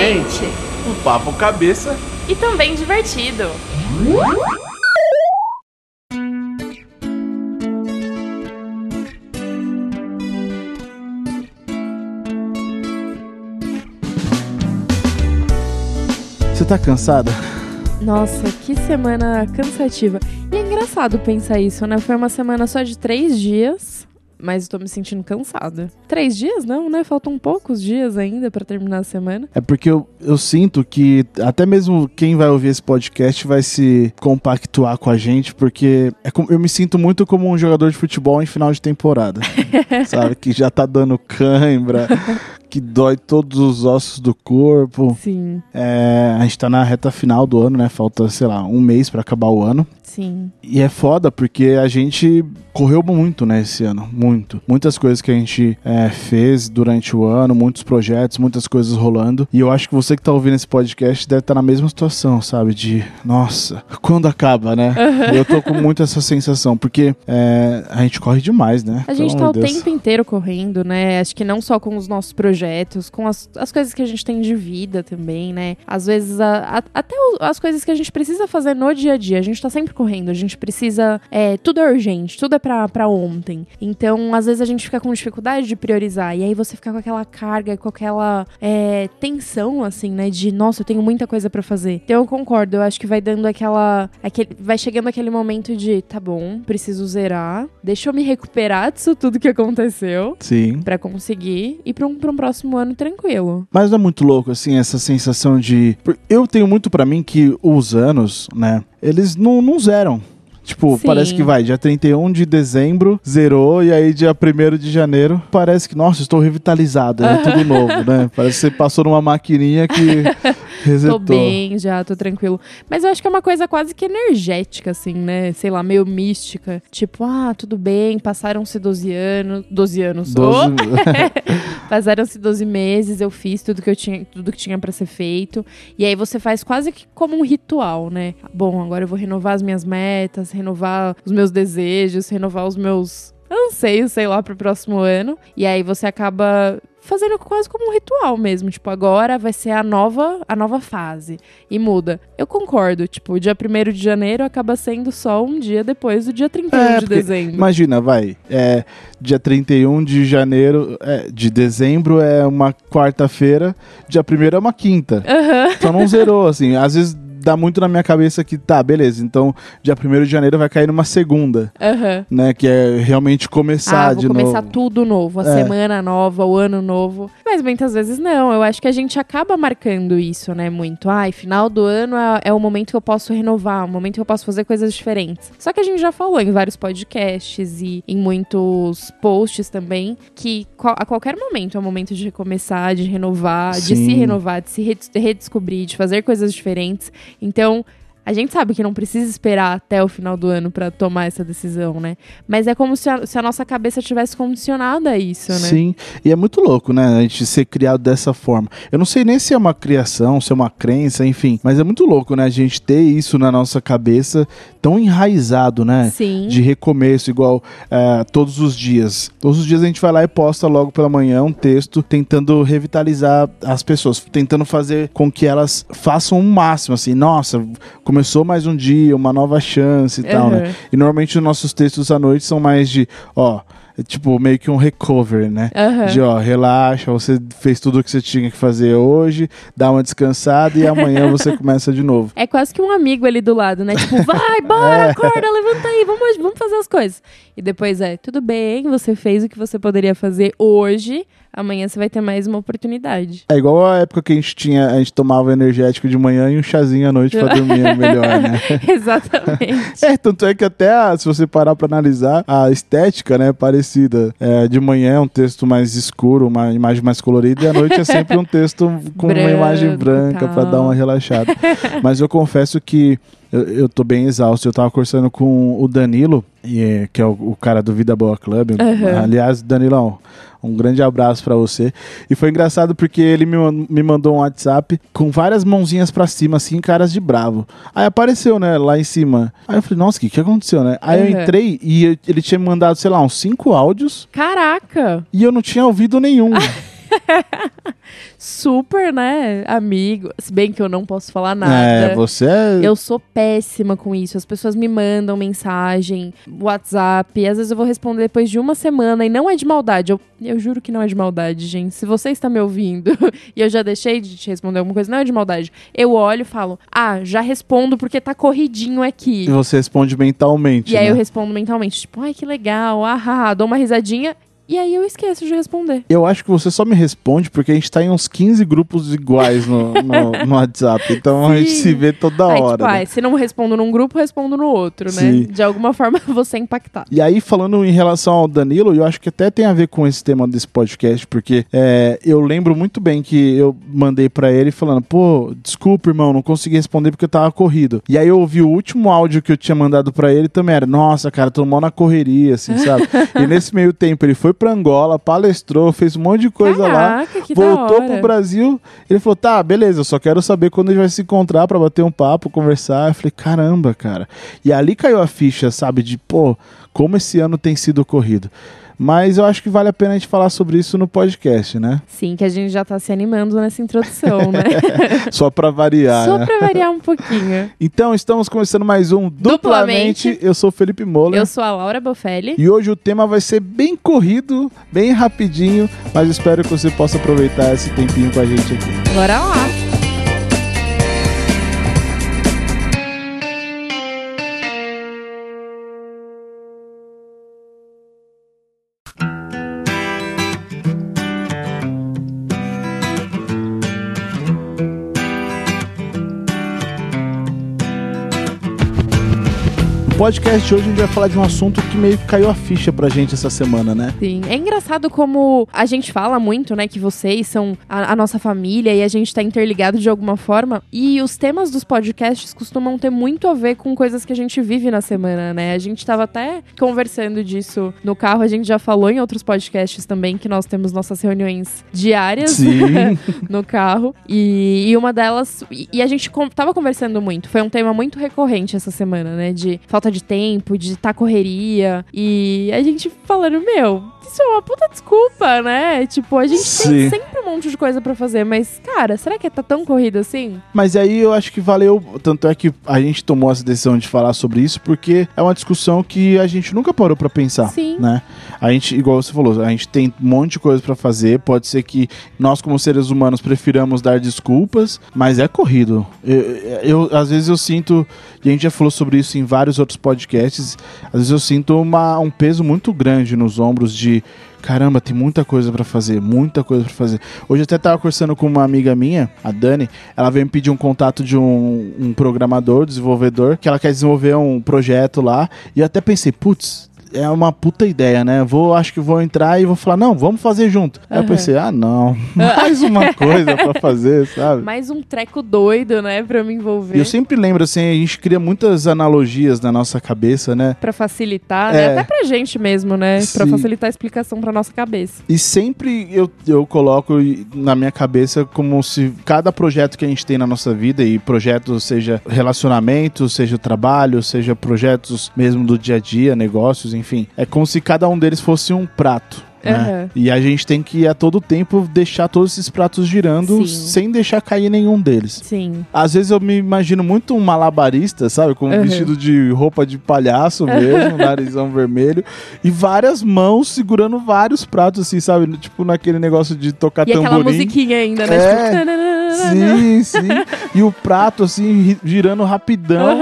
Mente, um papo cabeça e também divertido. Você tá cansada? Nossa, que semana cansativa. E é engraçado pensar isso, né? Foi uma semana só de três dias mas estou me sentindo cansada. Três dias, não, né? Faltam poucos dias ainda para terminar a semana. É porque eu, eu sinto que até mesmo quem vai ouvir esse podcast vai se compactuar com a gente, porque é, eu me sinto muito como um jogador de futebol em final de temporada. sabe? Que já tá dando cãibra, que dói todos os ossos do corpo. Sim. É, a gente tá na reta final do ano, né? Falta, sei lá, um mês para acabar o ano. Sim. E é foda porque a gente correu muito, né, esse ano. Muito. Muitas coisas que a gente é, fez durante o ano, muitos projetos, muitas coisas rolando. E eu acho que você que tá ouvindo esse podcast deve estar tá na mesma situação, sabe? De, nossa, quando acaba, né? Uhum. Eu tô com muito essa sensação, porque é, a gente corre demais, né? A gente Pelo tá o Deus. tempo inteiro correndo, né? Acho que não só com os nossos projetos, com as, as coisas que a gente tem de vida também, né? Às vezes, a, a, até as coisas que a gente precisa fazer no dia a dia. A gente tá sempre correndo, a gente precisa. É, tudo é urgente, tudo é pra, pra ontem. Então, às vezes a gente fica com dificuldade de priorizar. E aí você fica com aquela carga, com aquela é, tensão, assim, né? De, nossa, eu tenho muita coisa para fazer. Então eu concordo, eu acho que vai dando aquela. Aquele, vai chegando aquele momento de, tá bom, preciso zerar. Deixa eu me recuperar disso tudo que aconteceu. Sim. Pra conseguir ir pra um, pra um próximo ano tranquilo. Mas é muito louco, assim, essa sensação de. Eu tenho muito para mim que os anos, né? Eles não, não zeram. Tipo, Sim. parece que vai, dia 31 de dezembro, zerou, e aí dia 1 de janeiro, parece que, nossa, estou revitalizado, é tudo novo, né? Parece que você passou numa maquininha que resetou. tô bem já, tô tranquilo. Mas eu acho que é uma coisa quase que energética, assim, né? Sei lá, meio mística. Tipo, ah, tudo bem, passaram-se 12 anos. 12 anos. 12... Oh! passaram-se 12 meses, eu fiz tudo que eu tinha, tudo que tinha para ser feito. E aí você faz quase que como um ritual, né? Bom, agora eu vou renovar as minhas metas, renovar os meus desejos, renovar os meus anseios, sei lá, pro próximo ano. E aí você acaba fazendo quase como um ritual mesmo. Tipo, agora vai ser a nova, a nova fase. E muda. Eu concordo. Tipo, o dia 1 de janeiro acaba sendo só um dia depois do dia 31 é, de dezembro. Imagina, vai. É, dia 31 de janeiro, é, de dezembro é uma quarta-feira, dia 1 é uma quinta. Uhum. Então não zerou, assim. Às vezes dá muito na minha cabeça que, tá, beleza, então dia 1 de janeiro vai cair numa segunda. Uhum. Né? Que é realmente começar ah, de novo. começar novo. tudo novo, a é. semana nova, o ano novo. Mas muitas vezes não. Eu acho que a gente acaba marcando isso, né? Muito. Ai, final do ano é, é o momento que eu posso renovar, o momento que eu posso fazer coisas diferentes. Só que a gente já falou em vários podcasts e em muitos posts também que a qualquer momento é o momento de recomeçar, de renovar, Sim. de se renovar, de se redescobrir, de fazer coisas diferentes. Então, a gente sabe que não precisa esperar até o final do ano para tomar essa decisão, né? Mas é como se a, se a, nossa cabeça tivesse condicionada a isso, né? Sim, e é muito louco, né? A gente ser criado dessa forma. Eu não sei nem se é uma criação, se é uma crença, enfim, mas é muito louco, né? A gente ter isso na nossa cabeça tão enraizado, né? Sim. De recomeço, igual é, todos os dias. Todos os dias a gente vai lá e posta logo pela manhã um texto tentando revitalizar as pessoas, tentando fazer com que elas façam o um máximo, assim, nossa, como começou mais um dia, uma nova chance e uhum. tal, né? E normalmente os nossos textos à noite são mais de, ó, é tipo meio que um recovery, né? Uhum. De ó, relaxa, você fez tudo o que você tinha que fazer hoje, dá uma descansada e amanhã você começa de novo. É quase que um amigo ali do lado, né? Tipo, vai, bora, é. acorda, levanta aí, vamos, vamos fazer as coisas. E depois é, tudo bem, você fez o que você poderia fazer hoje amanhã você vai ter mais uma oportunidade. É igual a época que a gente tinha, a gente tomava energético de manhã e um chazinho à noite pra dormir melhor, né? Exatamente. É, tanto é que até a, se você parar pra analisar, a estética, né, parecida. É, de manhã é um texto mais escuro, uma imagem mais colorida, e à noite é sempre um texto com Branco, uma imagem branca para dar uma relaxada. Mas eu confesso que eu, eu tô bem exausto. Eu tava conversando com o Danilo, e, que é o, o cara do Vida Boa Club. Uhum. Aliás, Danilão, um grande abraço para você. E foi engraçado porque ele me, me mandou um WhatsApp com várias mãozinhas para cima, assim, caras de bravo. Aí apareceu, né, lá em cima. Aí eu falei, nossa, o que, que aconteceu, né? Aí uhum. eu entrei e ele tinha me mandado, sei lá, uns cinco áudios. Caraca! E eu não tinha ouvido nenhum. Super, né? Amigo. Se bem que eu não posso falar nada. É, você é. Eu sou péssima com isso. As pessoas me mandam mensagem, WhatsApp. Às vezes eu vou responder depois de uma semana e não é de maldade. Eu, eu juro que não é de maldade, gente. Se você está me ouvindo e eu já deixei de te responder alguma coisa, não é de maldade. Eu olho e falo, ah, já respondo porque tá corridinho aqui. E você responde mentalmente. E aí né? eu respondo mentalmente, tipo, ai que legal, ah, dou uma risadinha. E aí eu esqueço de responder. Eu acho que você só me responde porque a gente tá em uns 15 grupos iguais no, no, no WhatsApp. Então a gente Sim. se vê toda aí, hora. tipo, né? ai, se não respondo num grupo, respondo no outro, né? Sim. De alguma forma você é impactado. E aí, falando em relação ao Danilo, eu acho que até tem a ver com esse tema desse podcast, porque é, eu lembro muito bem que eu mandei pra ele falando, pô, desculpa, irmão, não consegui responder porque eu tava corrido. E aí eu ouvi o último áudio que eu tinha mandado pra ele também era, nossa, cara, tô mal na correria, assim, sabe? e nesse meio tempo ele foi pra Angola, palestrou, fez um monte de coisa lá. Caraca, que da Voltou pro Brasil, ele falou: tá, beleza, eu só quero saber quando a gente vai se encontrar pra bater um papo, conversar. Eu falei: caramba, cara. E ali caiu a ficha, sabe, de pô, como esse ano tem sido corrido. Mas eu acho que vale a pena a gente falar sobre isso no podcast, né? Sim, que a gente já tá se animando nessa introdução, né? Só pra variar, Só né? pra variar um pouquinho. Então, estamos começando mais um Duplamente. Duplamente. Eu sou o Felipe Moller. Eu sou a Laura Bofelli. E hoje o tema vai ser bem corrido, bem rapidinho, mas espero que você possa aproveitar esse tempinho com a gente aqui. Bora lá. Podcast de hoje a gente vai falar de um assunto que meio que caiu a ficha pra gente essa semana, né? Sim. É engraçado como a gente fala muito, né, que vocês são a, a nossa família e a gente tá interligado de alguma forma. E os temas dos podcasts costumam ter muito a ver com coisas que a gente vive na semana, né? A gente tava até conversando disso no carro, a gente já falou em outros podcasts também que nós temos nossas reuniões diárias no carro. E, e uma delas. E, e a gente com, tava conversando muito. Foi um tema muito recorrente essa semana, né? De falta de tempo, de estar correria. E a gente falando, meu. Isso é uma puta desculpa, né? Tipo, a gente Sim. tem sempre um monte de coisa pra fazer, mas, cara, será que tá tão corrido assim? Mas aí eu acho que valeu. Tanto é que a gente tomou essa decisão de falar sobre isso, porque é uma discussão que a gente nunca parou pra pensar. Sim. Né? A gente, igual você falou, a gente tem um monte de coisa pra fazer. Pode ser que nós, como seres humanos, prefiramos dar desculpas, mas é corrido. Eu, eu- às vezes eu sinto, e a gente já falou sobre isso em vários outros podcasts, às vezes eu sinto uma, um peso muito grande nos ombros de caramba, tem muita coisa pra fazer, muita coisa pra fazer. Hoje até tava conversando com uma amiga minha, a Dani, ela veio me pedir um contato de um, um programador, desenvolvedor, que ela quer desenvolver um projeto lá, e eu até pensei, putz, é uma puta ideia, né? Vou, acho que vou entrar e vou falar, não, vamos fazer junto. Aí eu pensei, ah, não, mais uma coisa pra fazer, sabe? Mais um treco doido, né? Pra me envolver. E eu sempre lembro, assim, a gente cria muitas analogias na nossa cabeça, né? Pra facilitar, É. né? Até pra gente mesmo, né? Pra Sim. facilitar a explicação pra nossa cabeça. E sempre eu, eu coloco na minha cabeça como se cada projeto que a gente tem na nossa vida, e projeto seja relacionamento, seja trabalho, seja projetos mesmo do dia a dia, negócios, enfim, é como se cada um deles fosse um prato. né? Aham. E a gente tem que a todo tempo deixar todos esses pratos girando Sim. sem deixar cair nenhum deles. Sim. Às vezes eu me imagino muito um malabarista, sabe? Com um Uhum. vestido de roupa de palhaço mesmo, narizão vermelho, e várias mãos segurando vários pratos, assim, sabe? Tipo naquele negócio de tocar E aquela tamborim. musiquinha ainda, né? É. Tipo. Sim, sim. E o prato, assim, girando rapidão.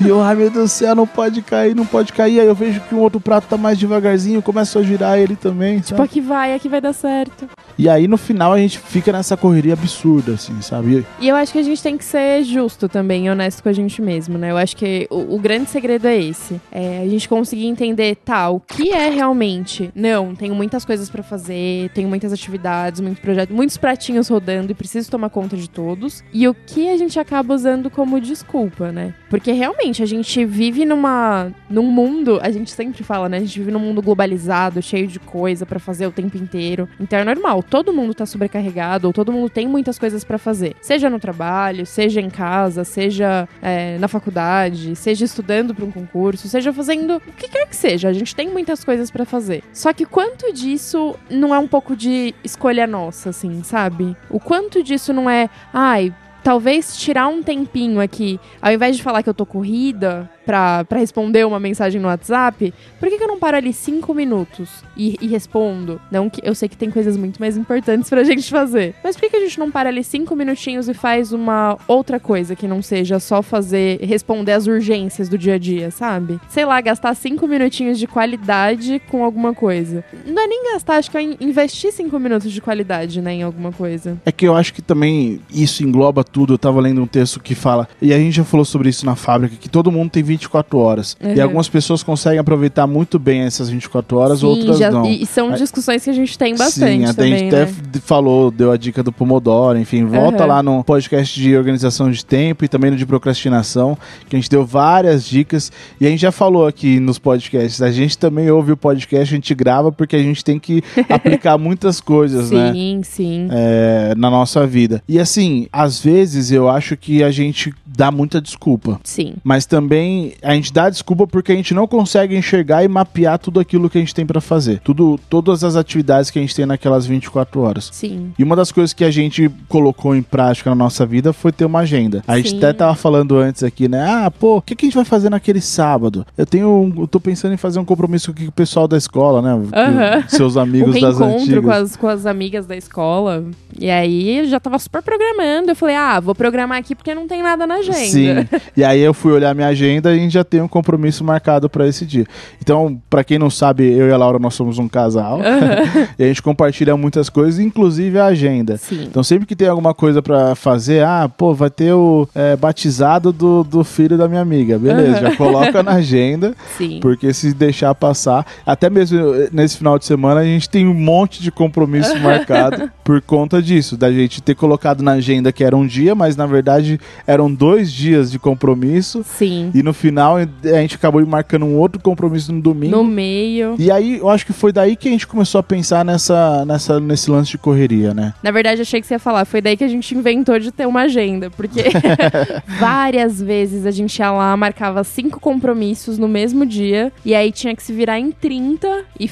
E eu, ai meu Deus do céu, não pode cair, não pode cair. Aí eu vejo que um outro prato tá mais devagarzinho, eu começo a girar ele também, Tipo, sabe? aqui vai, aqui vai dar certo. E aí no final a gente fica nessa correria absurda, assim, sabe? E eu acho que a gente tem que ser justo também, honesto com a gente mesmo, né? Eu acho que o, o grande segredo é esse. É a gente conseguir entender, tá, o que é realmente. Não, tenho muitas coisas pra fazer, tenho muitas atividades, muitos projetos, muitos pratinhos rodando e preciso tomar conta conta de todos e o que a gente acaba usando como desculpa, né? Porque realmente a gente vive numa num mundo, a gente sempre fala, né? A gente vive num mundo globalizado, cheio de coisa para fazer o tempo inteiro. Então é normal, todo mundo tá sobrecarregado, ou todo mundo tem muitas coisas para fazer. Seja no trabalho, seja em casa, seja é, na faculdade, seja estudando para um concurso, seja fazendo o que quer que seja. A gente tem muitas coisas para fazer. Só que quanto disso não é um pouco de escolha nossa, assim, sabe? O quanto disso não é, ai, talvez tirar um tempinho aqui, ao invés de falar que eu tô corrida, pra responder uma mensagem no WhatsApp, por que, que eu não paro ali cinco minutos e, e, respondo? Não que eu sei que tem coisas muito mais importantes pra gente fazer. Mas por que, que a gente não para ali cinco minutinhos e faz uma outra coisa que não seja só fazer, responder as urgências do dia a dia, sabe? Sei lá, gastar cinco minutinhos de qualidade com alguma coisa. Não é nem gastar, acho que é investir cinco minutos de qualidade, né, em alguma coisa. É que eu acho que também isso engloba tudo. Eu tava lendo um texto que fala, e a gente já falou sobre isso na fábrica, que todo mundo tem 20 24 horas. Uhum. E algumas pessoas conseguem aproveitar muito bem essas 24 horas, Sim, outras já, não. E, são discussões que a gente tem bastante. Sim, também, a gente né? até falou, deu a dica do Pomodoro, enfim, volta uhum. lá no podcast de organização de tempo e também no de procrastinação, que a gente deu várias dicas. E a gente já falou aqui nos podcasts, a gente também ouve o podcast, a gente grava porque a gente tem que aplicar muitas coisas, sim, né? Sim, sim. É, na nossa vida. E assim, às vezes eu acho que a gente dá muita desculpa. Sim. Mas também a gente dá desculpa porque a gente não consegue enxergar e mapear tudo aquilo que a gente tem para fazer. Tudo, todas as atividades que a gente tem naquelas 24 horas. Sim. E uma das coisas que a gente colocou em prática na nossa vida foi ter uma agenda. A gente Sim. até tava falando antes aqui, né? Ah, pô, o que, que a gente vai fazer naquele sábado? Eu tenho. Eu tô pensando em fazer um compromisso aqui com o pessoal da escola, né? Uhum. Seus amigos um das antigas. com as, com as amigas da escola. E aí eu já tava super programando. Eu falei, ah, vou programar aqui porque não tem nada na agenda. Sim. E aí eu fui olhar minha agenda e a gente já tem um compromisso marcado para esse dia. Então, para quem não sabe, eu e a Laura nós somos um casal. Uhum. e a gente compartilha muitas coisas, inclusive a agenda. Sim. Então, sempre que tem alguma coisa para fazer, ah, pô, vai ter o é, batizado do, do filho da minha amiga. Beleza, uhum. já coloca na agenda. Sim. Porque se deixar passar, até mesmo eh, nesse final de semana, a gente tem um monte de compromisso marcado por conta disso, da gente ter colocado na agenda que era um dia, mas na verdade eram dois dias de compromisso. Sim. E no final a gente acabou marcando um outro compromisso no domingo. No meio. E aí eu acho que foi daí que a gente começou a pensar nessa, nessa, nesse lance de correria, né? Na verdade, achei que você ia falar, foi daí que a gente inventou de ter uma agenda, porque várias vezes a gente ia lá, marcava cinco compromissos no mesmo dia, e aí tinha que se virar em 30 e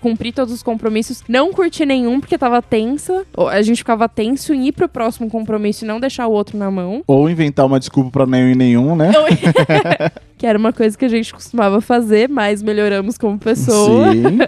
cumprir todos os compromissos, não curtir nenhum porque tava tensa, a gente ficava tenso em ir pro próximo compromisso e não deixar o outro na mão. Ou inventar uma desculpa para nenhum e nenhum, né? que era uma coisa que a gente costumava fazer, mas melhoramos como pessoa. Sim.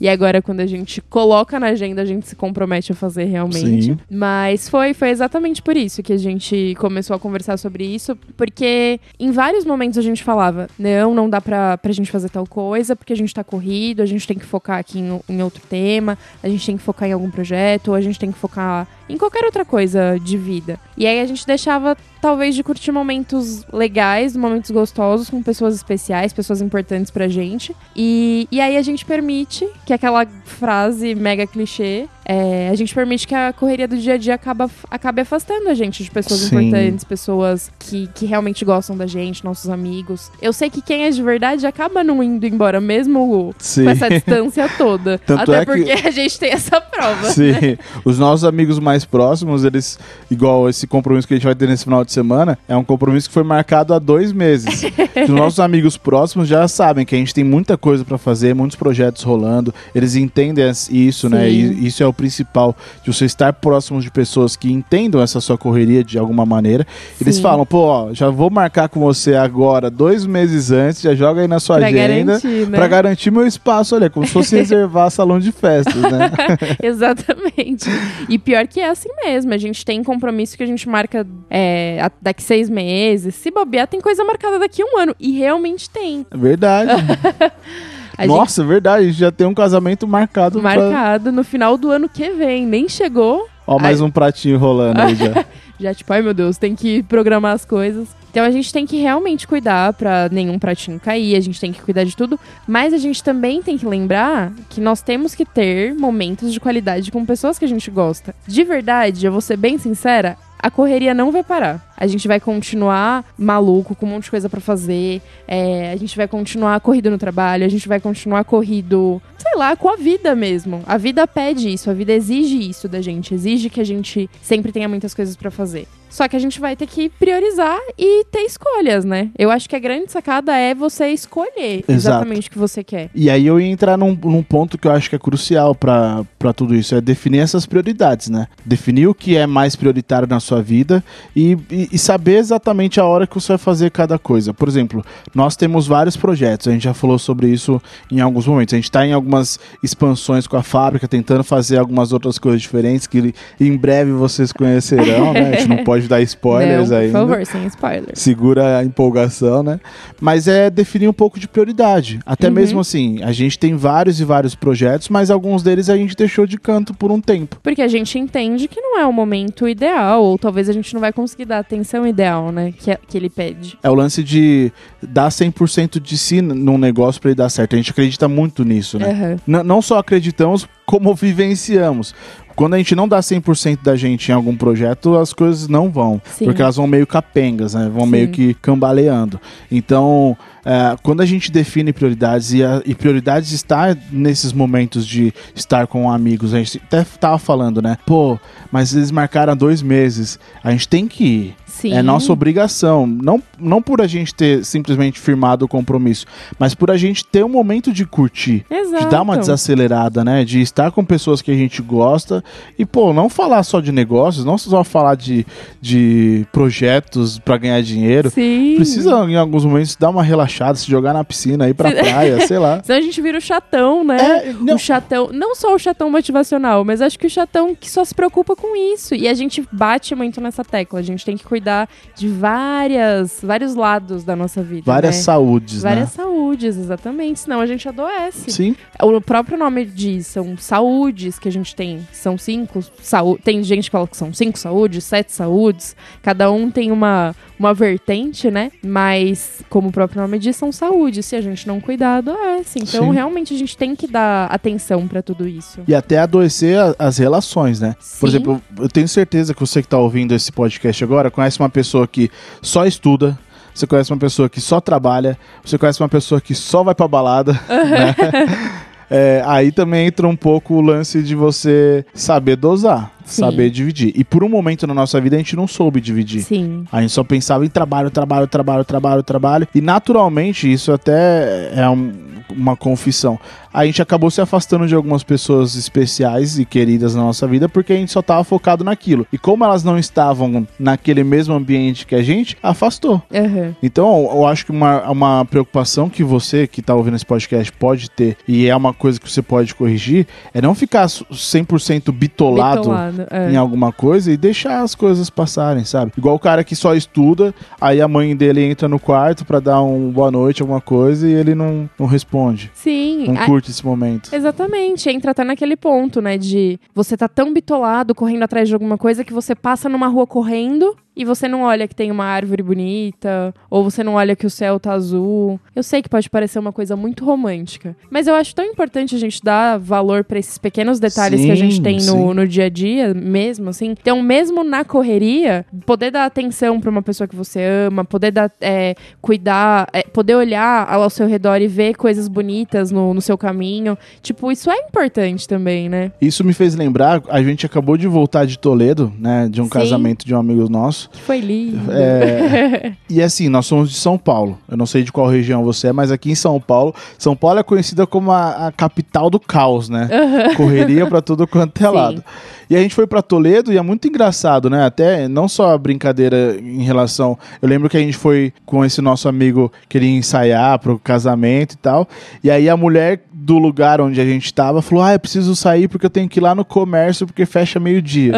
e agora, quando a gente coloca na agenda, a gente se compromete a fazer realmente. Sim. Mas foi, foi exatamente por isso que a gente começou a conversar sobre isso, porque em vários momentos a gente falava: não, não dá pra, pra gente fazer tal coisa, porque a gente tá corrido, a gente tem que focar aqui em, em outro tema, a gente tem que focar em algum projeto, ou a gente tem que focar em qualquer outra coisa de vida. E aí a gente deixava, talvez, de curtir momentos legais, momentos gostosos com pessoas especiais, pessoas importantes pra gente. E, e aí a gente permite que aquela frase mega clichê, é, a gente permite que a correria do dia a dia acaba, acabe afastando a gente de pessoas Sim. importantes, pessoas que, que realmente gostam da gente, nossos amigos. Eu sei que quem é de verdade acaba não indo embora, mesmo Sim. com essa distância toda. Tanto Até é porque que... a gente tem essa prova. Sim. Né? Os nossos amigos mais próximos, eles, igual esse compromisso que a gente vai ter nesse final de semana, é um compromisso que foi marcado há dois meses. Os nossos amigos próximos já sabem que a gente tem muita coisa para fazer, muitos projetos rolando, eles entendem isso, né? Sim. né? E isso é o principal, de você estar próximo de pessoas que entendam essa sua correria de alguma maneira. Eles Sim. falam, pô, ó, já vou marcar com você agora, dois meses antes, já joga aí na sua Pra agenda garantir, né? para garantir meu espaço, olha, como se fosse reservar salão de festas, né? Exatamente. E pior que é assim mesmo. A gente tem compromisso que a gente marca é, daqui seis meses. Se bobear, tem coisa marcada daqui a um ano. E realmente tem. É Verdade. A Nossa, é verdade. A gente já tem um casamento marcado. gente Pra... marcado no final do ano que vem. Nem chegou. Ó, mais um pratinho rolando aí já. Já, tipo, ai meu Deus, tem que programar as coisas. Então a gente tem que realmente cuidar pra nenhum pratinho cair, a gente tem que cuidar de tudo, mas a gente também tem que lembrar que nós temos que ter momentos de qualidade com pessoas que a gente gosta. De verdade, eu vou ser bem sincera, a correria não vai parar. A gente vai continuar maluco, com um monte de coisa para fazer. É, a gente vai continuar corrido no trabalho, a gente vai continuar corrido, sei lá, com a vida mesmo. A vida pede isso, a vida exige isso da gente, exige que a gente sempre tenha muitas coisas para fazer. Só que a gente vai ter que priorizar e ter escolhas, né? Eu acho que a grande sacada é você escolher Exato. exatamente o que você quer. E aí eu ia entrar num, num ponto que eu acho que é crucial pra tudo isso, é definir essas prioridades, né? Definir o que é mais prioritário na sua vida e, e, e saber exatamente a hora que você vai fazer cada coisa. Por exemplo, nós temos vários projetos, a gente já falou sobre isso em alguns momentos. A gente está em algumas expansões com a fábrica, tentando fazer algumas outras coisas diferentes que em breve vocês conhecerão, né? A gente não pode dar spoilers ainda. Por favor, sem spoilers. Segura a empolgação, né? Mas é definir um pouco de prioridade. Até mesmo assim, a gente tem vários e vários projetos, mas alguns deles a gente deixou de canto por um tempo. Porque a gente entende que não é o momento ideal, ou talvez a gente não vai conseguir dar a atenção ideal, né? Que, que ele pede. É o lance de dar 100% de si num negócio para ele dar certo. A gente acredita muito nisso, né? N- não só acreditamos, como vivenciamos. Quando a gente não dá 100% da gente em algum projeto, as coisas não vão. Sim. Porque elas vão meio capengas, né? Vão Sim. meio que cambaleando. Então, é, quando a gente define prioridades, e, a- e prioridades está nesses momentos de estar com amigos, a gente até tava falando, né? Pô, mas eles marcaram dois meses. A gente tem que ir. Sim. É nossa obrigação. Não, não por a gente ter simplesmente firmado o compromisso, mas por a gente ter um momento de curtir. Exato. De dar uma desacelerada, né? De estar com pessoas que a gente gosta. E, pô, não falar só de negócios, não só falar de, de projetos pra ganhar dinheiro. Sim. Precisa, em alguns momentos, dar uma relaxada, se jogar na piscina, ir pra Sim. praia, sei lá. Senão a gente vira o chatão, né? É, não- O chatão, não só o chatão motivacional, mas acho que o chatão que só se preocupa com isso. E a gente bate muito nessa tecla. A gente tem que cuidar de várias, vários lados da nossa vida. Várias né? saúdes, Várias né? saúdes, exatamente. Senão a gente adoece. Sim. O próprio nome diz, são saúdes que a gente tem. São cinco saúdes. Tem gente que fala que são cinco saúdes, sete saúdes. Cada um tem uma, uma vertente, né? Mas, como o próprio nome diz, são saúdes. Se a gente não cuidar, adoece. Então, Sim. realmente, a gente tem que dar atenção pra tudo isso. E até adoecer a- as relações, né? Por Sim. exemplo, eu tenho certeza que você que tá ouvindo esse podcast agora conhece uma pessoa que só estuda, você conhece uma pessoa que só trabalha, você conhece uma pessoa que só vai pra balada, né? É, aí também entra um pouco o lance de você saber dosar, Sim. saber dividir. E por um momento na nossa vida a gente não soube dividir. Sim. A gente só pensava em trabalho, trabalho, trabalho, trabalho, trabalho. E naturalmente, isso até é um- uma confissão. A gente acabou se afastando de algumas pessoas especiais e queridas na nossa vida porque a gente só tava focado naquilo. E como elas não estavam naquele mesmo ambiente que a gente, afastou. Aham. Então, eu acho que uma, uma preocupação que você que tá ouvindo esse podcast pode ter, e é uma coisa que você pode corrigir, é não ficar 100% bitolado Bitolado, é. em alguma coisa e deixar as coisas passarem, sabe? Igual o cara que só estuda, aí a mãe dele entra no quarto pra dar um boa noite, alguma coisa, e ele não, não responde. Sim. Não a- curte esse momento. Exatamente, entra até naquele ponto, né? De você tá tão bitolado correndo atrás de alguma coisa que você passa numa rua correndo e você não olha que tem uma árvore bonita, ou você não olha que o céu tá azul. Eu sei que pode parecer uma coisa muito romântica, mas eu acho tão importante a gente dar valor pra esses pequenos detalhes que a gente Sim, tem sim. no, no dia a dia, mesmo assim. Então, mesmo na correria, poder dar atenção pra uma pessoa que você ama, poder dar, é, cuidar, é, poder olhar ao seu redor e ver coisas bonitas no, no seu caminho. Tipo, isso é importante também, né? Isso me fez lembrar, a gente acabou de voltar de Toledo, né? De um Sim. casamento de um amigo nosso. Que foi lindo. É, e assim, nós somos de São Paulo. Eu não sei de qual região você é, mas aqui em São Paulo, São Paulo é conhecida como a, a capital do caos, né? Correria pra tudo quanto é Sim. lado. E a gente foi pra Toledo e é muito engraçado, né? Até não só a brincadeira em relação. Eu lembro que a gente foi com esse nosso amigo que ele ia ensaiar pro casamento e tal. E aí a mulher do lugar onde a gente tava falou: Ah, eu preciso sair porque eu tenho que ir lá no comércio porque fecha meio-dia.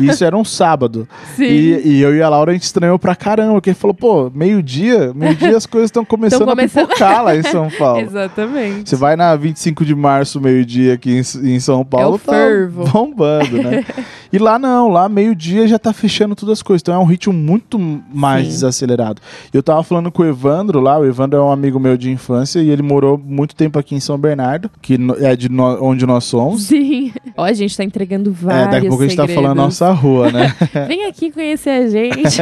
E Isso era um sábado. Sim. E, e eu e a Laura a gente estranhou pra caramba, porque falou, pô, meio-dia, meio-dia as coisas estão começando começando- a pipocar lá em São Paulo. Exatamente. Você vai na 25 de março, meio-dia aqui em, em São Paulo, É o fervo. tá bombando, né? E lá não, lá meio-dia já tá fechando todas as coisas. Então é um ritmo muito mais Sim. desacelerado. Eu tava falando com o Evandro lá, o Evandro é um amigo meu de infância e ele morou muito tempo aqui em São Bernardo, que é de no- onde nós somos. Sim. Ó, a gente tá entregando vários É, daqui a pouco a gente tá segredos. falando nossa rua, né? Vem aqui conhecer a gente.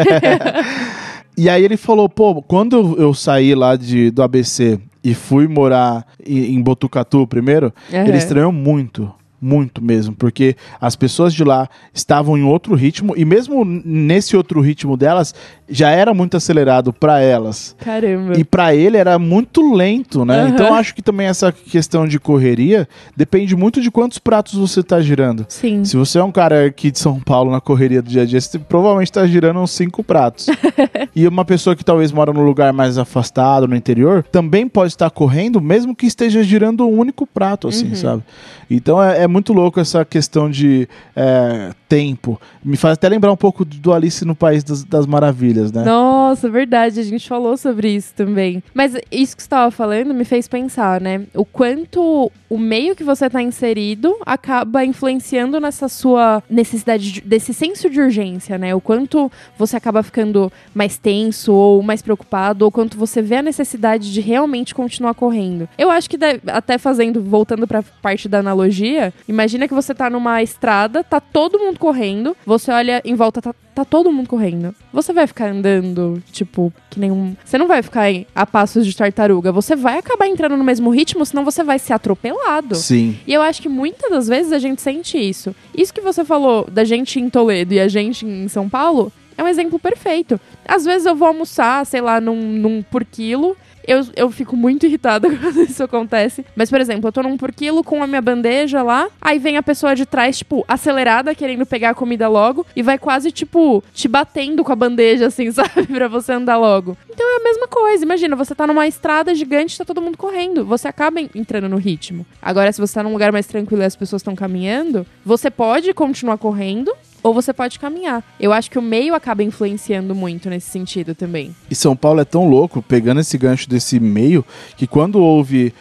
E aí ele falou, pô, quando eu, saí lá de, do ABC e fui morar em, em Botucatu primeiro, Aham. ele estranhou muito. Muito mesmo, porque as pessoas de lá estavam em outro ritmo e mesmo nesse outro ritmo delas já era muito acelerado pra elas. Caramba. E pra ele era muito lento, né? Aham. Então acho que também essa questão de correria depende muito de quantos pratos você tá girando. Sim. Se você é um cara aqui de São Paulo na correria do dia a dia, você provavelmente tá girando uns cinco pratos. e uma pessoa que talvez mora num lugar mais afastado, no interior, também pode estar correndo, mesmo que esteja girando um único prato, assim, Uhum. sabe? Então é, é muito louco essa questão de é, tempo. Me faz até lembrar um pouco do Alice no País das, das Maravilhas, né? Nossa, verdade, a gente falou sobre isso também. Mas isso que você estava falando me fez pensar, né? O quanto o meio que você está inserido acaba influenciando nessa sua necessidade, de- desse senso de urgência, né? O quanto você acaba ficando mais tenso ou mais preocupado, ou quanto você vê a necessidade de realmente continuar correndo. Eu acho que deve- até fazendo, voltando pra parte da analogia, imagina que você tá numa estrada, tá todo mundo correndo, você olha em volta, tá, tá todo mundo correndo. Você vai ficar andando, tipo, que nem um. Você não vai ficar a passos de tartaruga. Você vai acabar entrando no mesmo ritmo, senão você vai ser atropelado. Sim. E eu acho que muitas das vezes a gente sente isso. Isso que você falou da gente em Toledo e a gente em São Paulo é um exemplo perfeito. Às vezes eu vou almoçar, sei lá, num, num por quilo. Eu, eu fico muito irritada quando isso acontece. Mas, por exemplo, eu tô num por quilo com a minha bandeja lá, aí vem a pessoa de trás, tipo, acelerada, querendo pegar a comida logo, e vai quase, tipo, te batendo com a bandeja, assim, sabe? pra você andar logo. Então é a mesma coisa. Imagina, você tá numa estrada gigante, tá todo mundo correndo. Você acaba en- entrando no ritmo. Agora, se você tá num lugar mais tranquilo e as pessoas estão caminhando, você pode continuar correndo. Ou você pode caminhar. Eu acho que o meio acaba influenciando muito nesse sentido também. E São Paulo é tão louco, pegando esse gancho desse meio, que quando houve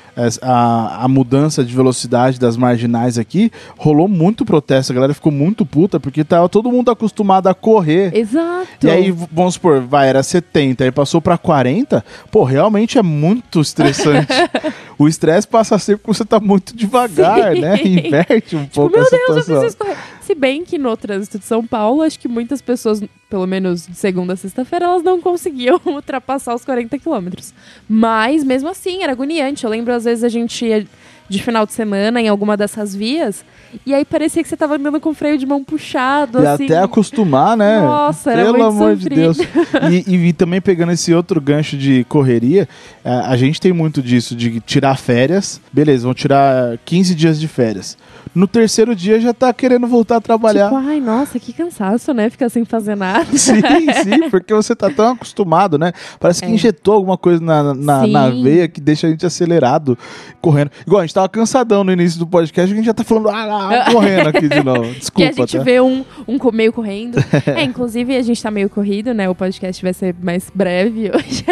a, a mudança de velocidade das marginais aqui, rolou muito protesto. A galera ficou muito puta, porque tava todo mundo acostumado a correr. Exato. E aí, vamos supor, vai, era 70, aí passou pra 40, pô, realmente é muito estressante. o estresse passa a ser porque você tá muito devagar, Sim. né? Inverte um Tipo, pouco meu a Deus, eu situação. preciso correr. Se bem que no trânsito de São Paulo, acho que muitas pessoas, pelo menos de segunda a sexta-feira, elas não conseguiam ultrapassar os 40 quilômetros. Mas, mesmo assim, era agoniante. Eu lembro, às vezes, a gente ia de final de semana em alguma dessas vias, e aí parecia que você tava andando com freio de mão puxado, E assim. até acostumar, né? Nossa, era Pelo amor de sofrido. Deus. E, e- e também pegando esse outro gancho de correria, eh, a gente tem muito disso, de tirar férias. Beleza, vão tirar 15 dias de férias. No terceiro dia já tá querendo voltar a trabalhar. Tipo, ai, nossa, que cansaço, né? Ficar sem fazer nada. Sim, sim, porque você tá tão acostumado, né? Parece que É. injetou alguma coisa na, na, na veia que deixa a gente acelerado, correndo. Igual, a gente tava cansadão no início do podcast, a gente já tá falando, ah, ah, correndo aqui de novo. que Desculpa, a gente tá? vê um, um meio correndo. é, inclusive a gente tá meio corrido, né? O podcast vai ser mais breve hoje.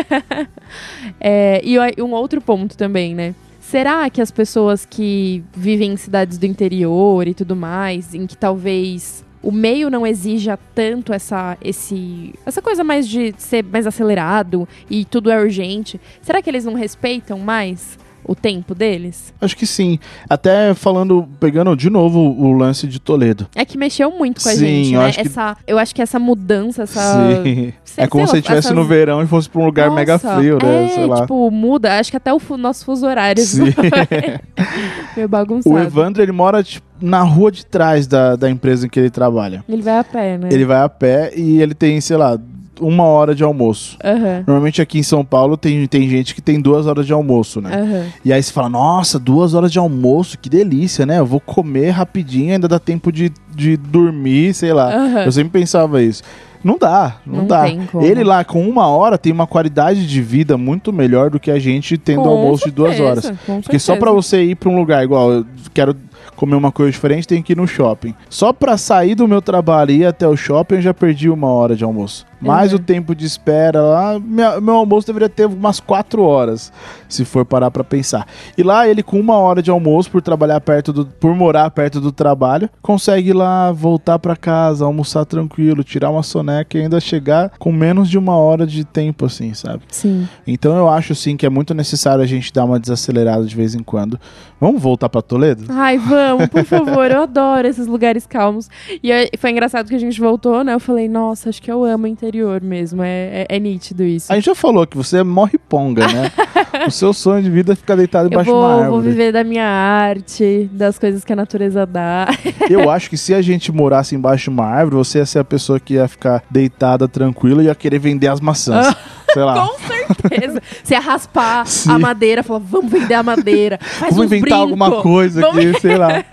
É, e um outro ponto também, né? Será que as pessoas que vivem em cidades do interior e tudo mais, em que talvez o meio não exija tanto essa, esse, essa coisa mais de ser mais acelerado e tudo é urgente, será que eles não respeitam mais o tempo deles? Acho que sim. Até falando, pegando de novo o lance de Toledo. É que mexeu muito com a Sim, gente, eu né? acho que- Essa, eu acho que essa mudança, essa. Sim. sei- é como se estivesse essas- no verão e fosse pra um lugar mega Nossa, frio, né? É, Sei lá. tipo, muda. Acho que até o fu- nosso fuso horário. Sim. Meio bagunçado. O Evandro, ele mora tipo, na rua de trás da, da empresa em que ele trabalha. Ele vai a pé, né? Ele vai a pé e ele tem, sei lá, uma hora de almoço. Aham. Normalmente aqui em São Paulo tem, tem gente que tem duas horas de almoço, né? Aham. E aí você fala, nossa, duas horas de almoço, que delícia, né? Eu vou comer rapidinho, ainda dá tempo de, de dormir, sei lá. Aham. Eu sempre pensava isso. Não dá, não, Não dá. tem. Ele lá com uma hora tem uma qualidade de vida muito melhor do que a gente tendo Com almoço de duas certeza, horas. Porque só certeza. pra você ir pra um lugar igual, eu quero comer uma coisa diferente, tenho que ir no shopping. Só pra sair do meu trabalho e ir até o shopping, eu já perdi uma hora de almoço. Mais Uhum. o tempo de espera lá, minha- meu almoço deveria ter umas quatro horas, se for parar pra pensar. E lá ele com uma hora de almoço por trabalhar perto do, por morar perto do trabalho, consegue ir lá voltar pra casa, almoçar tranquilo, tirar uma soneca e ainda chegar com menos de uma hora de tempo, assim, sabe? Sim. Então eu acho, sim, que é muito necessário a gente dar uma desacelerada de vez em quando. Vamos voltar pra Toledo? Ai, vamos, por favor. Eu adoro esses lugares calmos. E foi engraçado que a gente voltou, né? Eu falei, nossa, acho que eu amo o interior mesmo. É, é, é nítido isso. A gente já falou que você morre ponga, né? o seu sonho de vida é ficar deitado Eu embaixo de vou, uma vou árvore. viver da minha arte, das coisas que a natureza dá. Eu acho que se a gente morasse embaixo de uma árvore, você ia ser a pessoa que ia ficar deitada, tranquila e ia querer vender as maçãs. Sei lá. Com certeza. Você ia raspar Sim. a madeira, falar, vamos vender a madeira. Faz Vamos inventar brinco. alguma coisa Vamos- aqui, sei lá.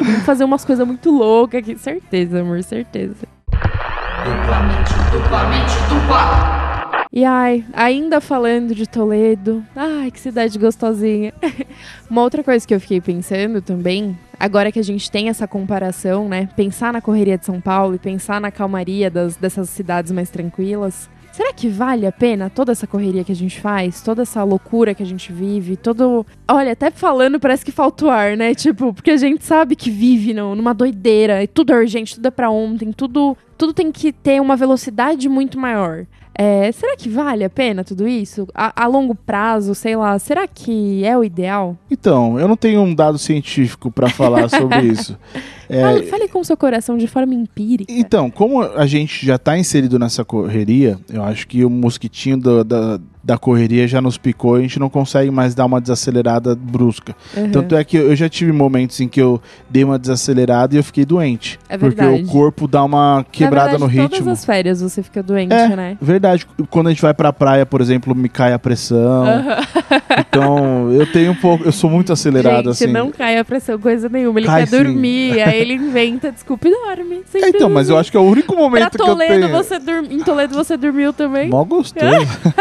Vamos fazer umas coisas muito loucas aqui. Certeza, amor, certeza. Duplamente, duplamente, dupla. E ai, ainda falando de Toledo, ai, que cidade gostosinha. Uma outra coisa que eu fiquei pensando também, agora que a gente tem essa comparação, né? Pensar na correria de São Paulo e pensar na calmaria das, dessas cidades mais tranquilas. Será que vale a pena toda essa correria que a gente faz, toda essa loucura que a gente vive, todo. Olha, até falando parece que falta o ar, né? Tipo, porque a gente sabe que vive no- numa doideira, e tudo é urgente, tudo é pra ontem, tudo, tudo tem que ter uma velocidade muito maior. É, será que vale a pena tudo isso? A, a longo prazo, sei lá, será que é o ideal? Então, eu não tenho um dado científico pra falar sobre isso. É, Fale, fale com seu coração de forma empírica. Então, como a gente já tá inserido nessa correria, eu acho que o mosquitinho da, da correria já nos picou e a gente não consegue mais dar uma desacelerada brusca. Uhum. Tanto é que eu já tive momentos em que eu dei uma desacelerada e eu fiquei doente. É porque verdade. o corpo dá uma quebrada verdade, no Todas ritmo. as férias você fica doente, É. né? Verdade. Quando a gente vai pra praia, por exemplo, me cai a pressão. Aham. Então, eu tenho um pouco. Eu sou muito acelerado, Gente, assim. não cai a pressão coisa nenhuma. Ele Cai quer sim. dormir, aí ele inventa desculpa e dorme. É, então, mas eu acho que é o único Pra momento que eu Toledo, tenho. você dur... em Toledo você dormiu também? Mó gostoso.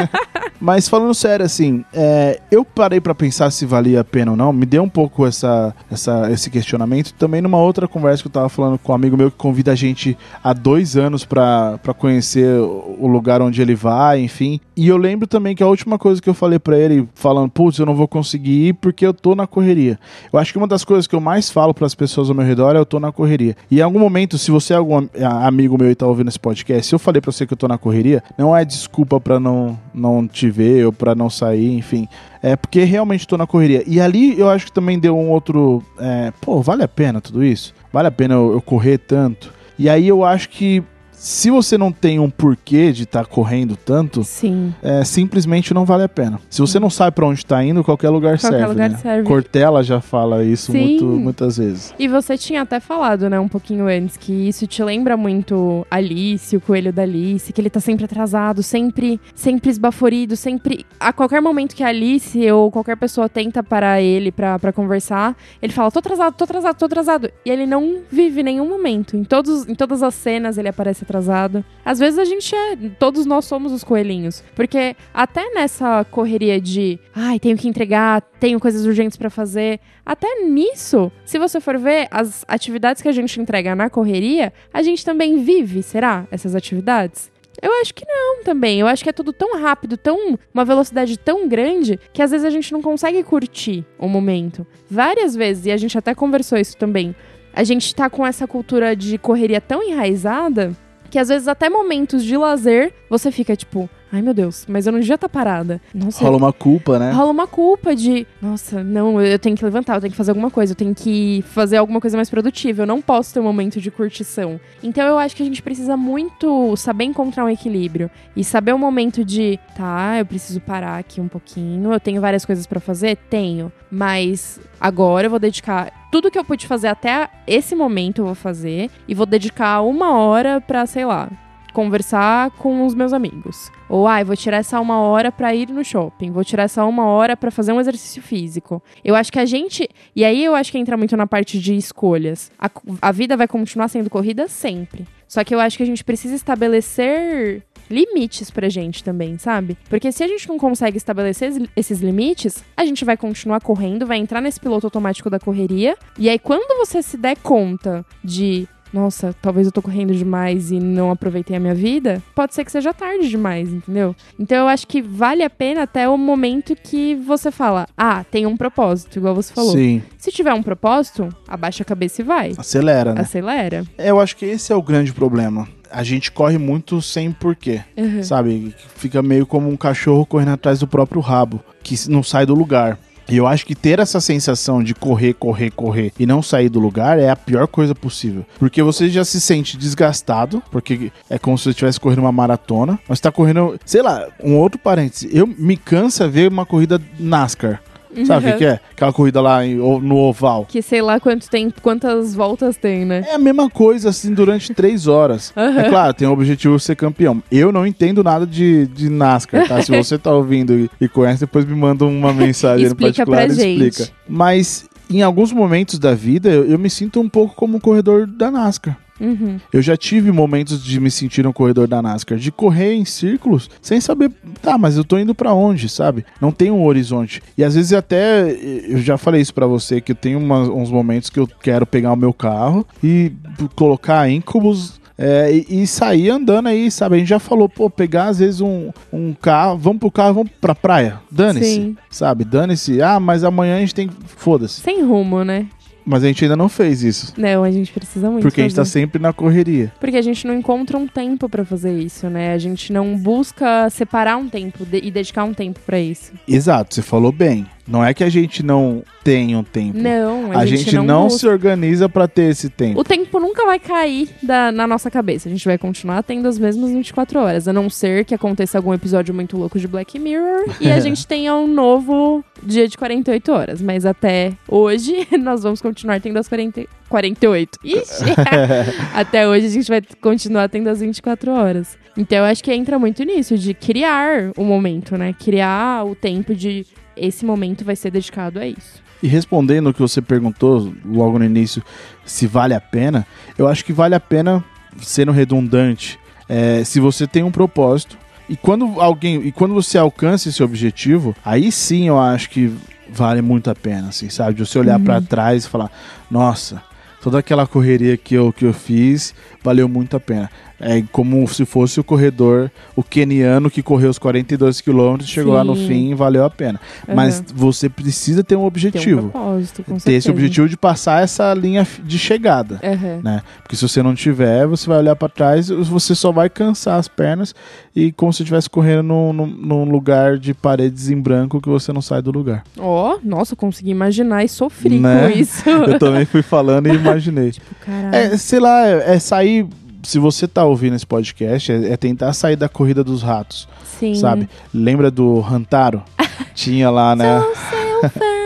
Mas falando sério, assim, é, eu parei pra pensar se valia a pena ou não. Me deu um pouco essa, essa, esse questionamento. Também numa outra conversa que eu tava falando com um amigo meu que convida a gente há dois anos pra conhecer o lugar onde ele vai, enfim. E eu lembro também que a última coisa que eu falei pra ele, falando, putz, eu não vou conseguir ir porque eu tô na correria. Eu acho que uma das coisas que eu mais falo pras pessoas ao meu redor é eu tô na correria. E em algum momento, se você é algum amigo meu e tá ouvindo esse podcast, se eu falei pra você que eu tô na correria, não é desculpa pra não, não te ver ou pra não sair, enfim. É porque realmente tô na correria. E ali eu acho que também deu um outro. é, pô, vale a pena tudo isso? Vale a pena eu, eu correr tanto? E aí eu acho que se você não tem um porquê de estar correndo tanto, Sim. é, simplesmente não vale a pena. Se você não sabe pra onde tá indo, qualquer lugar Qualquer serve. lugar né? serve. Cortella já fala isso muito, muitas vezes. E você tinha até falado, né, um pouquinho antes, que isso te lembra muito Alice, o coelho da Alice, que ele tá sempre atrasado, sempre, sempre esbaforido, sempre. A qualquer momento que a Alice ou qualquer pessoa tenta parar ele pra, pra conversar, ele fala: tô atrasado, tô atrasado, tô atrasado. E ele não vive nenhum momento. Em, todos, em todas as cenas ele aparece atrasado. Às vezes a gente é. Todos nós somos os coelhinhos. Porque até nessa correria de. Ai, tenho que entregar, tenho coisas urgentes pra fazer. Até nisso, se você for ver as atividades que a gente entrega na correria, a gente também vive, será? Essas atividades? Eu acho que não também. Eu acho que é tudo tão rápido, tão uma velocidade tão grande que às vezes a gente não consegue curtir o momento. Várias vezes, e a gente até conversou isso também. A gente tá com essa cultura de correria tão enraizada que às vezes até momentos de lazer você fica tipo, ai meu Deus, mas eu não devia estar parada. Nossa, Rola uma culpa, né? rola uma culpa de, nossa, não, eu tenho que levantar, eu tenho que fazer alguma coisa, eu tenho que fazer alguma coisa mais produtiva, eu não posso ter um momento de curtição. Então eu acho que a gente precisa muito saber encontrar um equilíbrio e saber o momento de, tá, eu preciso parar aqui um pouquinho, eu tenho várias coisas pra fazer, tenho, mas agora eu vou dedicar tudo que eu pude fazer até esse momento eu vou fazer e vou dedicar uma hora pra, sei lá, conversar com os meus amigos. Ou, ai, vou tirar essa uma hora pra ir no shopping. Vou tirar essa uma hora pra fazer um exercício físico. Eu acho que a gente. E aí eu acho que entra muito na parte de escolhas. A, a vida vai continuar sendo corrida sempre. Só que eu acho que a gente precisa estabelecer limites pra gente também, sabe? Porque se a gente não consegue estabelecer es- esses limites, a gente vai continuar correndo, vai entrar nesse piloto automático da correria. E aí, quando você se der conta de nossa, talvez eu tô correndo demais e não aproveitei a minha vida, pode ser que seja tarde demais, entendeu? Então eu acho que vale a pena até o momento que você fala, ah, tem um propósito, igual você falou. Sim, Se tiver um propósito, abaixa a cabeça e vai. acelera, né? Acelera. Eu acho que esse é o grande problema. A gente corre muito sem porquê, Uhum. sabe? Fica meio como um cachorro correndo atrás do próprio rabo, que não sai do lugar. E eu acho que ter essa sensação de correr, correr, correr e não sair do lugar é a pior coisa possível. Porque você já se sente desgastado, porque é como se você estivesse correndo uma maratona, mas tá correndo, sei lá, um outro parêntese. Eu me cansa ver uma corrida NASCAR. Sabe o que, Uhum. que é? Aquela corrida lá em- no oval. Que sei lá quanto tem, quantas voltas tem, né? É a mesma coisa, assim, durante três horas. Aham. É claro, tem o objetivo de ser campeão. Eu não entendo nada de, de NASCAR, tá? Se você tá ouvindo e, e conhece, depois me manda uma mensagem no particular e gente. explica. Mas em alguns momentos da vida, eu, eu me sinto um pouco como um corredor da NASCAR. Uhum. Eu já tive momentos de me sentir um corredor da NASCAR, de correr em círculos sem saber, tá, mas eu tô indo pra onde, sabe? Não tem um horizonte. E às vezes até, eu já falei isso pra você, que eu tenho umas- uns momentos que eu quero pegar o meu carro e colocar íncubos é, e, e sair andando aí, sabe? A gente já falou, pô, pegar às vezes um, um carro, vamos pro carro, vamos pra praia. Dane-se, sabe? Dane-se. Ah, mas amanhã a gente tem. Foda-se. Sem rumo, né? Mas a gente ainda não fez isso. Não, a gente precisa muito. Porque a gente tá fazer. sempre na correria. Porque a gente não encontra um tempo pra fazer isso, né? A gente não busca separar um tempo e dedicar um tempo pra isso. Exato, você falou bem. Não é que a gente não tem um tempo. Não, a, a, gente, não, busca. se organiza pra ter esse tempo. O tempo nunca vai cair da- na nossa cabeça. A gente vai continuar tendo as mesmas 24 horas. A não ser que aconteça algum episódio muito louco de Black Mirror e a gente tenha um novo dia de 48 horas. Mas até hoje, nós vamos continuar tendo as 40, 48. Ixi! até hoje a gente vai continuar tendo as 24 horas. Então eu acho que entra muito nisso, de criar o momento, né? Criar o tempo de esse momento vai ser dedicado a isso. E respondendo o que você perguntou logo no início, se vale a pena, eu acho que vale a pena, sendo redundante, é, se você tem um propósito. E quando alguém. E quando você alcança esse objetivo, aí sim eu acho que vale muito a pena, assim, sabe? De você olhar pra trás e falar, nossa, toda aquela correria que eu, que eu fiz valeu muito a pena. É como se fosse o corredor, o keniano que correu os 42 quilômetros, chegou lá no Sim. fim e valeu a pena. Mas Aham. você precisa ter um Tem um objetivo. propósito, com ter esse certeza. objetivo de passar essa linha de chegada. Aham. Né? Porque se você não tiver, você vai olhar pra trás, você só vai cansar as pernas e como se estivesse correndo num, num, num lugar de paredes em branco que você não sai do lugar. Ó, nossa, eu consegui imaginar e sofri Né? com isso. Eu também fui falando e imaginei. Caralho. É, sei lá, é, é sair. Se você tá ouvindo esse podcast, é, é tentar sair da corrida dos ratos, Sim. sabe? Lembra do Rantaro? Tinha lá, né? Sou seu fã.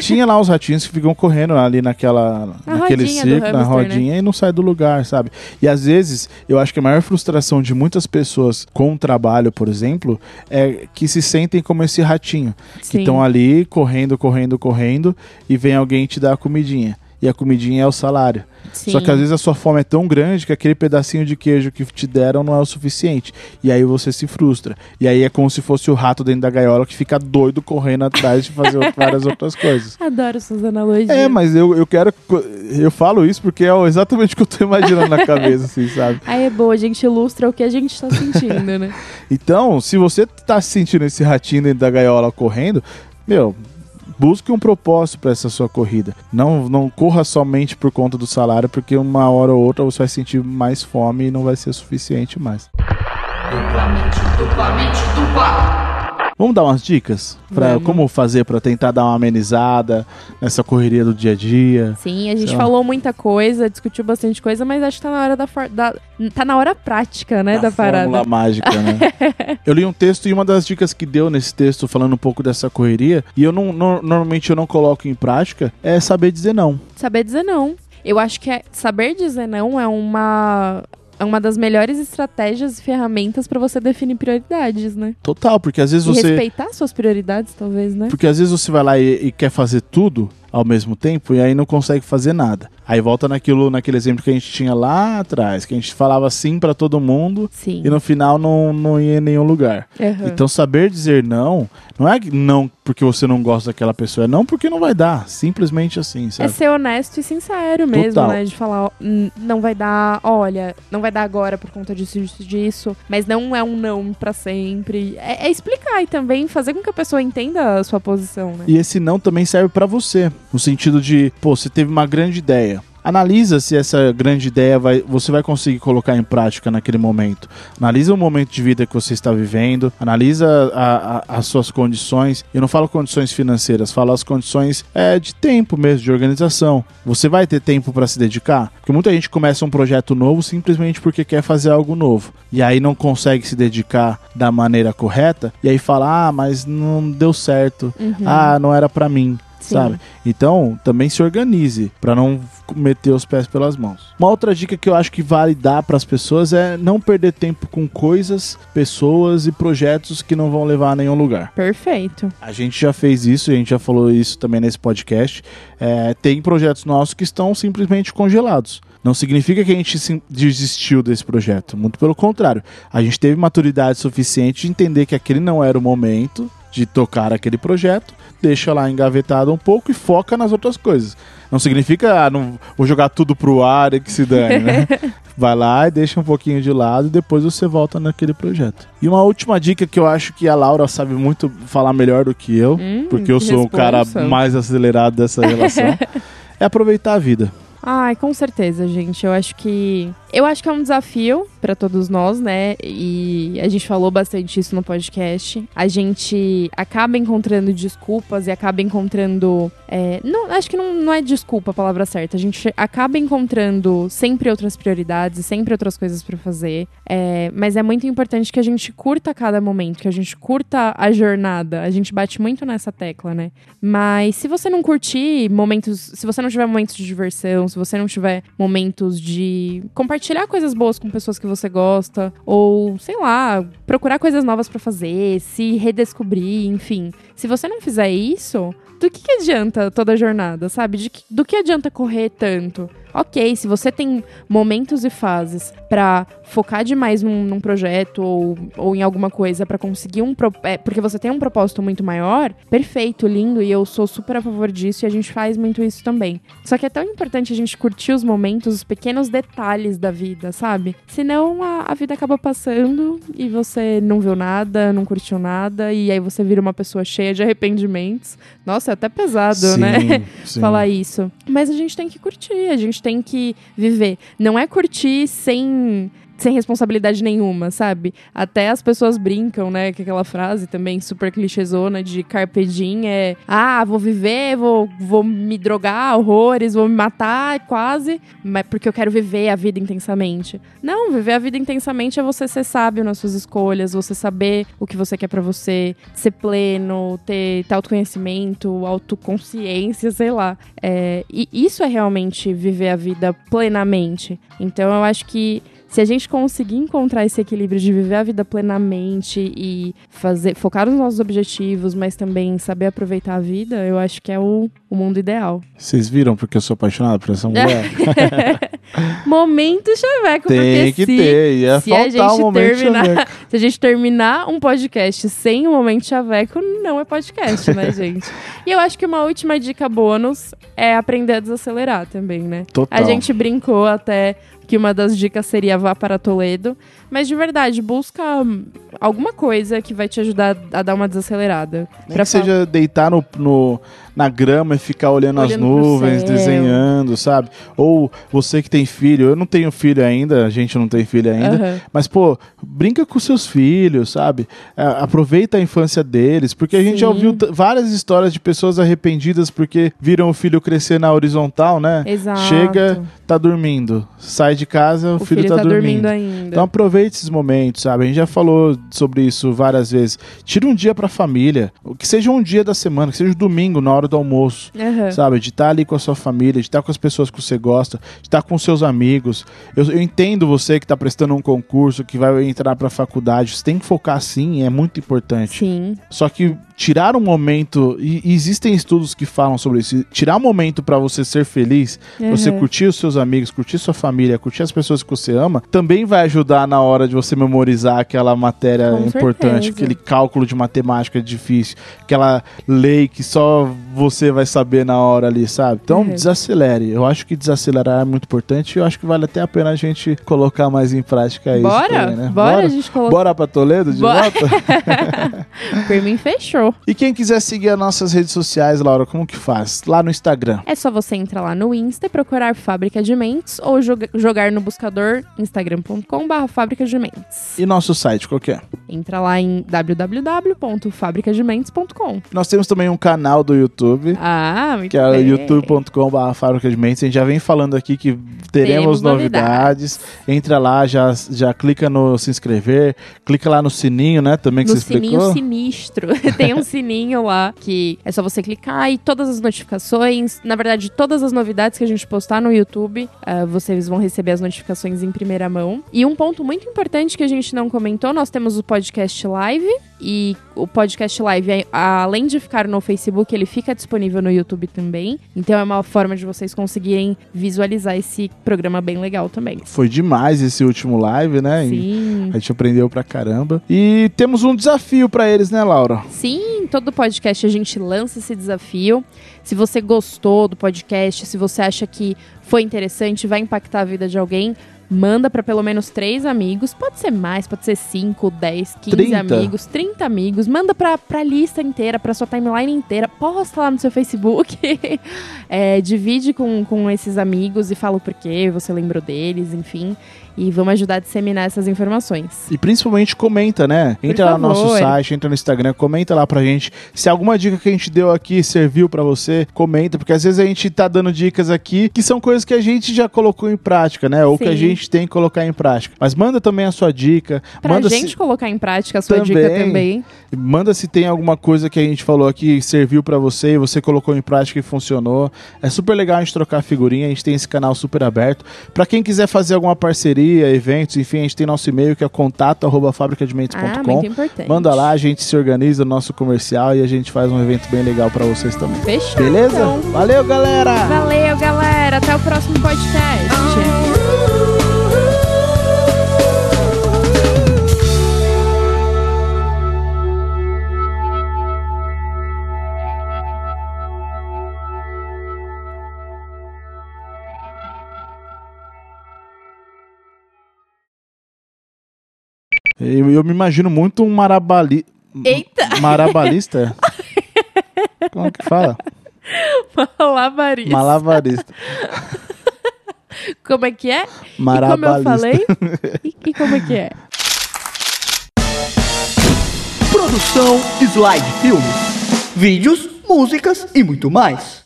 Tinha lá os ratinhos que ficam correndo ali naquela, Na naquele círculo, na né? rodinha e não sai do lugar, sabe? E às vezes, eu acho que a maior frustração de muitas pessoas com o trabalho, por exemplo, é que se sentem como esse ratinho. Que Sim. estão ali correndo, correndo, correndo e vem alguém te dar a comidinha. E a comidinha é o salário. Sim. Só que às vezes a sua fome é tão grande que aquele pedacinho de queijo que te deram não é o suficiente. E aí você se frustra. E aí é como se fosse o rato dentro da gaiola que fica doido correndo atrás de fazer várias outras coisas. Adoro suas analogias. É, mas eu, eu quero. Eu falo isso porque é exatamente o que eu tô imaginando na cabeça, assim, sabe? Aí é boa, a gente ilustra o que a gente tá sentindo, né? Então, se você tá sentindo esse ratinho dentro da gaiola correndo, meu. Busque um propósito para essa sua corrida. Não, não corra somente por conta do salário, porque uma hora ou outra você vai sentir mais fome e não vai ser suficiente mais. duplamente, duplamente, dupla. Vamos dar umas dicas para como fazer para tentar dar uma amenizada nessa correria do dia a dia. Sim, a gente lá. falou muita coisa, discutiu bastante coisa, mas acho que tá na hora da, for- da- tá na hora prática, né, da, parada. fórmula mágica, né? eu li um texto e uma das dicas que deu nesse texto falando um pouco dessa correria, e eu não no- normalmente eu não coloco em prática, é saber dizer não. Saber dizer não. Eu acho que é- saber dizer não é uma é uma das melhores estratégias e ferramentas pra você definir prioridades, né? Total, porque às vezes E você respeitar suas prioridades, talvez, né? porque às vezes você vai lá e, e quer fazer tudo ao mesmo tempo e aí não consegue fazer nada. Aí volta naquilo, naquele exemplo que a gente tinha lá atrás, que a gente falava sim para todo mundo Sim. e no final não, não ia em nenhum lugar. Aham. Então saber dizer não, não é não porque você não gosta daquela pessoa, é não porque não vai dar, simplesmente assim, É sabe? ser honesto e sincero mesmo, Total. né? De falar, ó, "N- não vai dar, olha, não vai dar agora por conta disso, disso, disso, mas não é um não pra sempre. É, é explicar e também fazer com que a pessoa entenda a sua posição, né? E esse não também serve pra você, no sentido de, pô, você teve uma grande ideia. Analisa se essa grande ideia vai, você vai conseguir colocar em prática naquele momento. Analisa o momento de vida que você está vivendo, analisa a- a- as suas condições. Eu não falo condições financeiras, falo as condições é, de tempo mesmo, de organização. Você vai ter tempo para se dedicar? Porque muita gente começa um projeto novo simplesmente porque quer fazer algo novo. E aí não consegue se dedicar da maneira correta. E aí fala, ah, mas não deu certo. Ah, não era pra mim. Sim. Sabe? Então, também se organize para não meter os pés pelas mãos. Uma outra dica que eu acho que vale dar para as pessoas é não perder tempo com coisas, pessoas e projetos que não vão levar a nenhum lugar. Perfeito. A gente já fez isso, a gente já falou isso também nesse podcast. É, tem projetos nossos que estão simplesmente congelados. Não significa que a gente desistiu desse projeto. Muito pelo contrário. A gente teve maturidade suficiente de entender que aquele não era o momento de tocar aquele projeto, deixa lá engavetado um pouco e foca nas outras coisas. Não significa, ah, não vou jogar tudo pro ar e que se dane, né? Vai lá e deixa um pouquinho de lado e depois você volta naquele projeto. E uma última dica que eu acho que a Laura sabe muito falar melhor do que eu, Hum, porque eu sou o cara mais acelerado dessa relação, é aproveitar a vida. Ai, com certeza, gente. Eu acho que. Eu acho que é um desafio pra todos nós, né? E a gente falou bastante isso no podcast. A gente acaba encontrando desculpas e acaba encontrando. é, não, acho que não, não é desculpa a palavra certa. A gente acaba encontrando sempre outras prioridades, sempre outras coisas pra fazer. É, mas é muito importante que a gente curta cada momento, que a gente curta a jornada. A gente bate muito nessa tecla, né? Mas se você não curtir momentos, se você não tiver momentos de diversão, se você não tiver momentos de compartilhar coisas boas com pessoas que você gosta, ou sei lá, procurar coisas novas pra fazer, se redescobrir, enfim. Se você não fizer isso, do que, que adianta toda a jornada, sabe? Que- do que adianta correr tanto? Ok, se você tem momentos e fases pra focar demais num, num projeto ou, ou em alguma coisa pra conseguir um. pro- é, porque você tem um propósito muito maior, perfeito, lindo, e eu sou super a favor disso e a gente faz muito isso também. Só que é tão importante a gente curtir os momentos, os pequenos detalhes da vida, sabe? Senão a, a vida acaba passando e você não viu nada, não curtiu nada, e aí você vira uma pessoa cheia de arrependimentos. Nossa, é até pesado, né? sim. falar isso. Mas a gente tem que curtir, a gente tem que viver. Não é curtir sem sem responsabilidade nenhuma, sabe? Até as pessoas brincam, né? Que aquela frase também super clichêzona de carpe diem é ah, vou viver, vou, vou me drogar horrores, vou me matar quase, mas porque eu quero viver a vida intensamente. Não, viver a vida intensamente é você ser sábio nas suas escolhas, você saber o que você quer pra você, ser pleno, ter, ter autoconhecimento, autoconsciência, sei lá. É, e isso é realmente viver a vida plenamente. Então eu acho que se a gente conseguir encontrar esse equilíbrio de viver a vida plenamente e fazer focar nos nossos objetivos, mas também saber aproveitar a vida, eu acho que é o, o mundo ideal. Vocês viram porque eu sou apaixonado por essa mulher? Momento chaveco, Tem porque que se, ter, ia se a um gente momento terminar, chaveco. se a gente terminar um podcast sem o momento chaveco, não é podcast, né, gente? E eu acho que uma última dica bônus é aprender a desacelerar também, né? Total. A gente brincou até que uma das dicas seria vá para Toledo, mas de verdade, busca hum, alguma coisa que vai te ajudar a dar uma desacelerada. Nem Pra que seja deitar no, no- na grama e ficar olhando, Olhando as nuvens, desenhando, sabe? Ou você que tem filho, eu não tenho filho ainda, a gente não tem filho ainda, Aham. mas pô, brinca com seus filhos, sabe? Aproveita a infância deles, porque a gente já Sim. ouviu t- várias histórias de pessoas arrependidas porque viram o filho crescer na horizontal, né? Exato. Chega, tá dormindo. Sai de casa, o, o filho, tá, dormindo ainda. então aproveite esses momentos, sabe? A gente já falou sobre isso várias vezes. Tira um dia pra família, o que seja um dia da semana, que seja um domingo na hora do almoço, Aham. sabe? De estar ali com a sua família, de estar com as pessoas que você gosta, de estar com seus amigos. Eu, eu entendo você que tá prestando um concurso, que vai entrar pra faculdade, você tem que focar sim, é muito importante. Sim. Só que tirar um momento, e, e existem estudos que falam sobre isso, tirar um momento para você ser feliz, pra você Uhum. curtir os seus amigos, curtir sua família, curtir as pessoas que você ama, também vai ajudar na hora de você memorizar aquela matéria Com importante, certeza. aquele cálculo de matemática difícil, aquela lei que só você vai saber na hora ali, sabe? Então, Uhum. desacelere. Eu acho que desacelerar é muito importante e eu acho que vale até a pena a gente colocar mais em prática isso. Bora? também, né? Bora, a gente colocar. Bora pra Toledo de Bora. volta? Por mim, fechou. E quem quiser seguir as nossas redes sociais, Laura, como que faz? Lá no Instagram. É só você entrar lá no Insta e procurar Fábrica de Mentes ou joga- jogar no buscador instagram.com.br Fábrica de Mentes. E nosso site, qual que é? Entra lá em www.fabricadementes.com. Nós temos também um canal do YouTube. Ah, muito Que é youtube.com.br Fábrica de Mentes. A gente já vem falando aqui que teremos Teremos novidades. Entra lá, já, já clica no se inscrever, clica lá no sininho, né? Também que no você explicou. sininho sinistro. Tem um sininho lá que é só você clicar e todas as notificações, na verdade, todas as novidades que a gente postar no YouTube, ah, vocês vão receber as notificações em primeira mão. E um ponto muito importante que a gente não comentou, nós temos o podcast live e o podcast live, é- além de ficar no Facebook, ele fica disponível no YouTube também. Então é uma forma de vocês conseguirem visualizar esse programa bem legal também. Foi demais esse último live, né? E Sim. A gente aprendeu pra caramba. E temos um desafio pra eles, né, Laura? Sim, todo podcast a gente lança esse desafio. Se você gostou do podcast, se você acha que foi interessante, vai impactar a vida de alguém, manda para pelo menos três amigos. Pode ser mais, pode ser 5, 10, 15 30. amigos, 30 amigos. Manda pra, pra lista inteira, pra sua timeline inteira. Posta lá no seu Facebook. É, divide com, com esses amigos e fala o porquê, você lembrou deles, enfim. E vamos ajudar a disseminar essas informações. E principalmente comenta, né? Entra lá no nosso site, entra no Instagram, comenta lá pra gente. Se alguma dica que a gente deu aqui serviu pra você, comenta, porque às vezes a gente tá dando dicas aqui que são coisas que a gente já colocou em prática, né? Ou que a Sim. gente tem que colocar em prática. Mas manda também a sua dica. Pra manda gente se, colocar em prática a sua Também. dica também. manda se tem alguma coisa que a gente falou aqui serviu pra você e você colocou em prática e funcionou. É super legal a gente trocar figurinha, a gente tem esse canal super aberto. Pra quem quiser fazer alguma parceria, eventos, enfim, a gente tem nosso e-mail que é contato@fabricadementes.com. Ah, muito importante. Manda lá, a gente se organiza no nosso comercial e a gente faz um evento bem legal pra vocês também. Fechou. Beleza? então. Valeu, galera! Valeu, galera. Até o próximo podcast. Eu, eu me imagino muito um marabali... Eita! Marabalista? Como que fala? Malabarista. Malabarista. Como é que é? E como eu Marabalista. falei? E, e como é que é? Produção Slide Filmes. Vídeos, músicas e muito mais.